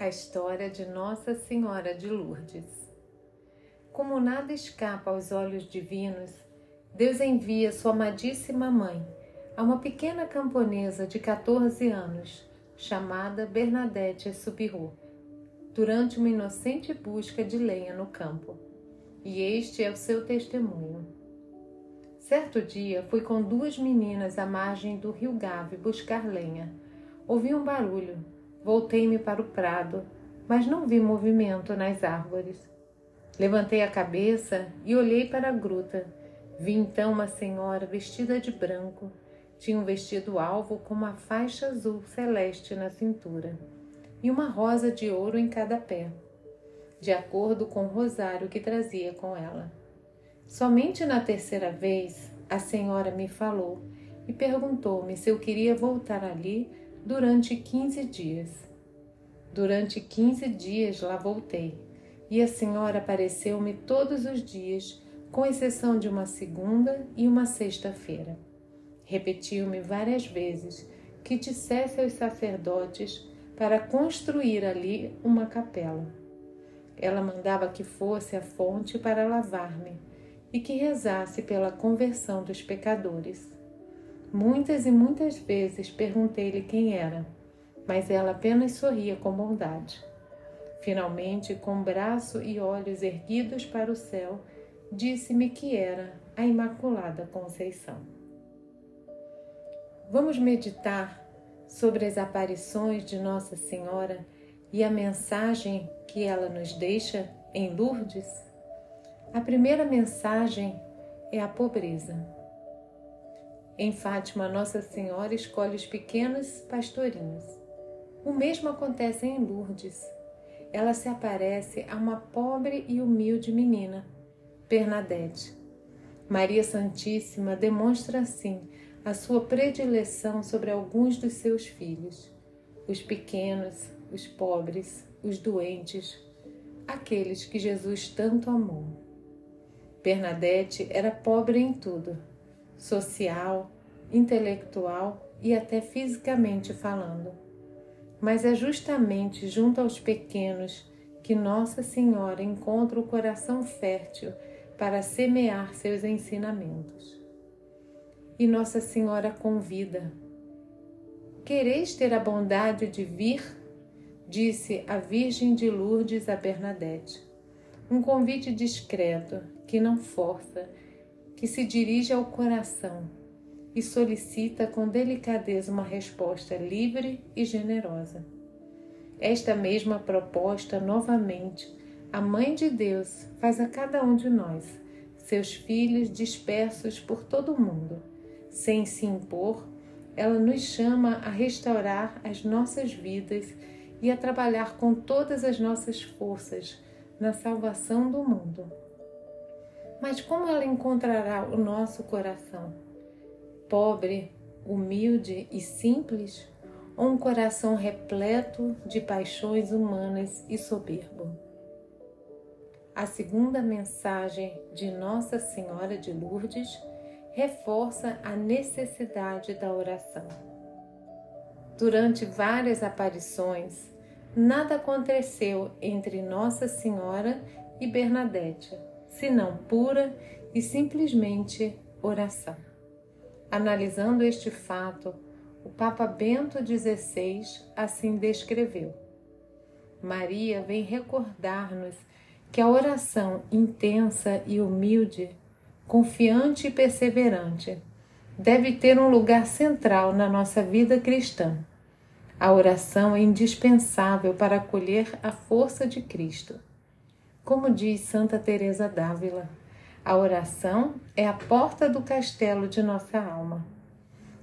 A história de Nossa Senhora de Lourdes. Como nada escapa aos olhos divinos, Deus envia sua amadíssima mãe a uma pequena camponesa de 14 anos, chamada Bernadette Subirro, durante uma inocente busca de lenha no campo. E este é o seu testemunho. Certo dia fui com duas meninas à margem do rio Gave buscar lenha. Ouvi um barulho Voltei-me para o prado, mas não vi movimento nas árvores. Levantei a cabeça e olhei para a gruta. Vi então uma senhora vestida de branco. Tinha um vestido alvo com uma faixa azul celeste na cintura e uma rosa de ouro em cada pé, de acordo com o rosário que trazia com ela. Somente na terceira vez a senhora me falou e perguntou-me se eu queria voltar ali durante 15 dias. Durante 15 dias lá voltei, e a senhora apareceu-me todos os dias, com exceção de uma segunda e uma sexta-feira. Repetiu-me várias vezes que dissesse aos sacerdotes para construir ali uma capela. Ela mandava que fosse à fonte para lavar-me e que rezasse pela conversão dos pecadores. Muitas e muitas vezes perguntei-lhe quem era, mas ela apenas sorria com bondade. Finalmente, com braço e olhos erguidos para o céu, disse-me que era a Imaculada Conceição. Vamos meditar sobre as aparições de Nossa Senhora e a mensagem que ela nos deixa em Lourdes? A primeira mensagem é a pobreza. Em Fátima, Nossa Senhora escolhe os pequenos pastorinhos. O mesmo acontece em Lourdes. Ela se aparece a uma pobre e humilde menina, Bernadette. Maria Santíssima demonstra assim a sua predileção sobre alguns dos seus filhos, os pequenos, os pobres, os doentes, aqueles que Jesus tanto amou. Bernadette era pobre em tudo social, intelectual e até fisicamente falando. Mas é justamente junto aos pequenos que Nossa Senhora encontra o coração fértil para semear seus ensinamentos. E Nossa Senhora convida: Quereis ter a bondade de vir? Disse a Virgem de Lourdes a Bernadette. Um convite discreto que não força que se dirige ao coração e solicita com delicadeza uma resposta livre e generosa. Esta mesma proposta, novamente, a Mãe de Deus faz a cada um de nós, seus filhos dispersos por todo o mundo. Sem se impor, ela nos chama a restaurar as nossas vidas e a trabalhar com todas as nossas forças na salvação do mundo. Mas como ela encontrará o nosso coração? Pobre, humilde e simples? Ou um coração repleto de paixões humanas e soberbo? A segunda mensagem de Nossa Senhora de Lourdes reforça a necessidade da oração. Durante várias aparições, nada aconteceu entre Nossa Senhora e Bernadette senão pura e simplesmente oração. Analisando este fato, o Papa Bento XVI assim descreveu: Maria vem recordar-nos que a oração intensa e humilde, confiante e perseverante, deve ter um lugar central na nossa vida cristã. A oração é indispensável para acolher a força de Cristo. Como diz Santa Teresa d'Ávila, a oração é a porta do castelo de nossa alma.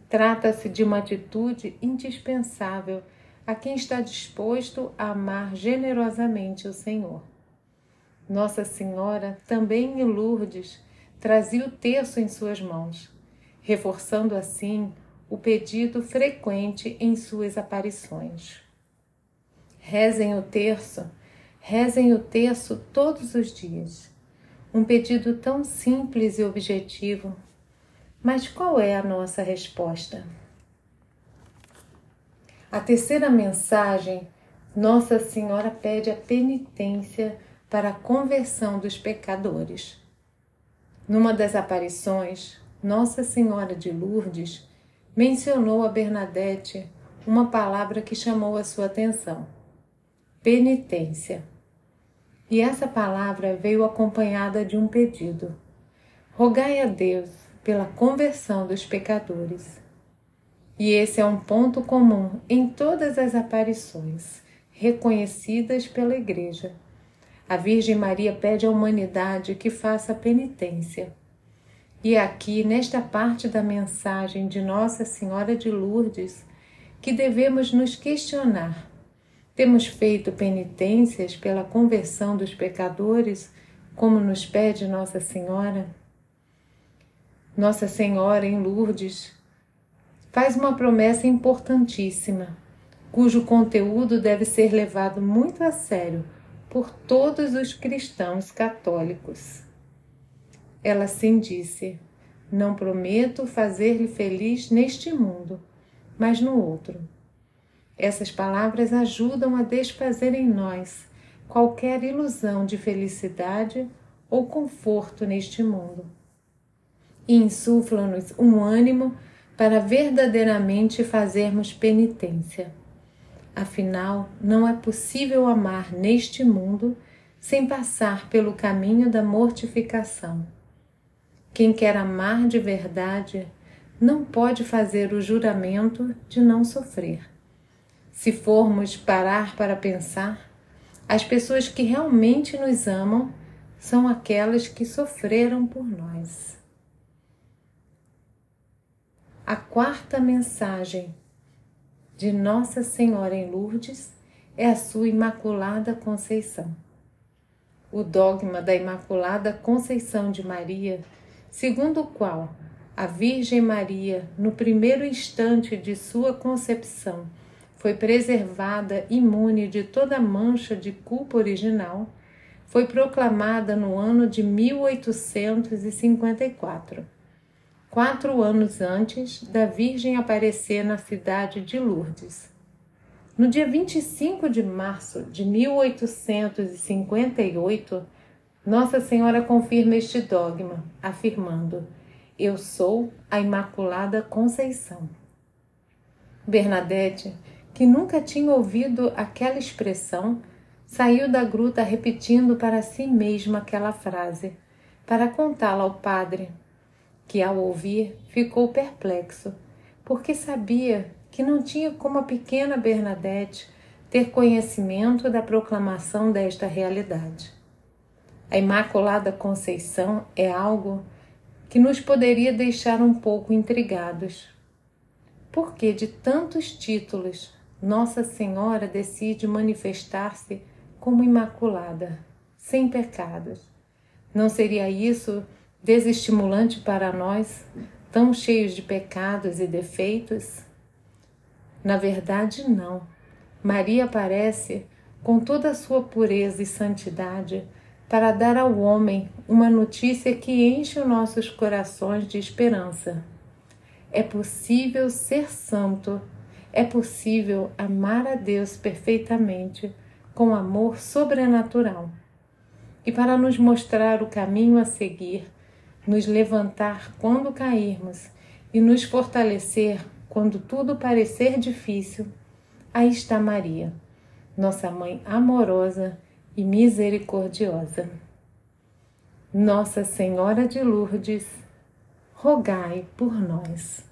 Trata-se de uma atitude indispensável a quem está disposto a amar generosamente o Senhor. Nossa Senhora, também em Lourdes, trazia o terço em suas mãos, reforçando assim o pedido frequente em suas aparições. Rezem o terço Rezem o texto todos os dias. Um pedido tão simples e objetivo. Mas qual é a nossa resposta? A terceira mensagem Nossa Senhora pede a penitência para a conversão dos pecadores. Numa das aparições, Nossa Senhora de Lourdes mencionou a Bernadette uma palavra que chamou a sua atenção: penitência. E essa palavra veio acompanhada de um pedido: rogai a Deus pela conversão dos pecadores. E esse é um ponto comum em todas as aparições reconhecidas pela Igreja. A Virgem Maria pede à humanidade que faça penitência. E é aqui, nesta parte da mensagem de Nossa Senhora de Lourdes, que devemos nos questionar: temos feito penitências pela conversão dos pecadores, como nos pede Nossa Senhora? Nossa Senhora em Lourdes faz uma promessa importantíssima cujo conteúdo deve ser levado muito a sério por todos os cristãos católicos. Ela sim disse: Não prometo fazer-lhe feliz neste mundo, mas no outro. Essas palavras ajudam a desfazer em nós qualquer ilusão de felicidade ou conforto neste mundo e insuflam-nos um ânimo para verdadeiramente fazermos penitência. Afinal, não é possível amar neste mundo sem passar pelo caminho da mortificação. Quem quer amar de verdade não pode fazer o juramento de não sofrer. Se formos parar para pensar, as pessoas que realmente nos amam são aquelas que sofreram por nós. A quarta mensagem de Nossa Senhora em Lourdes é a sua Imaculada Conceição. O dogma da Imaculada Conceição de Maria, segundo o qual a Virgem Maria, no primeiro instante de sua concepção, foi preservada imune de toda mancha de culpa original, foi proclamada no ano de 1854 quatro anos antes da Virgem aparecer na cidade de Lourdes. No dia 25 de março de 1858, Nossa Senhora confirma este dogma, afirmando: Eu sou a Imaculada Conceição. Bernadette, que nunca tinha ouvido aquela expressão, saiu da gruta repetindo para si mesma aquela frase, para contá-la ao padre, que ao ouvir ficou perplexo, porque sabia que não tinha como a pequena Bernadette ter conhecimento da proclamação desta realidade. A Imaculada Conceição é algo que nos poderia deixar um pouco intrigados. Porque de tantos títulos Nossa Senhora decide manifestar-se como Imaculada, sem pecados? Não seria isso desestimulante para nós, tão cheios de pecados e defeitos? Na verdade, não. Maria aparece com toda a sua pureza e santidade para dar ao homem uma notícia que enche os nossos corações de esperança. É possível ser santo, é possível amar a Deus perfeitamente, com amor sobrenatural. E para nos mostrar o caminho a seguir, nos levantar quando cairmos e nos fortalecer quando tudo parecer difícil, aí está Maria, nossa mãe amorosa e misericordiosa. Nossa Senhora de Lourdes, rogai por nós.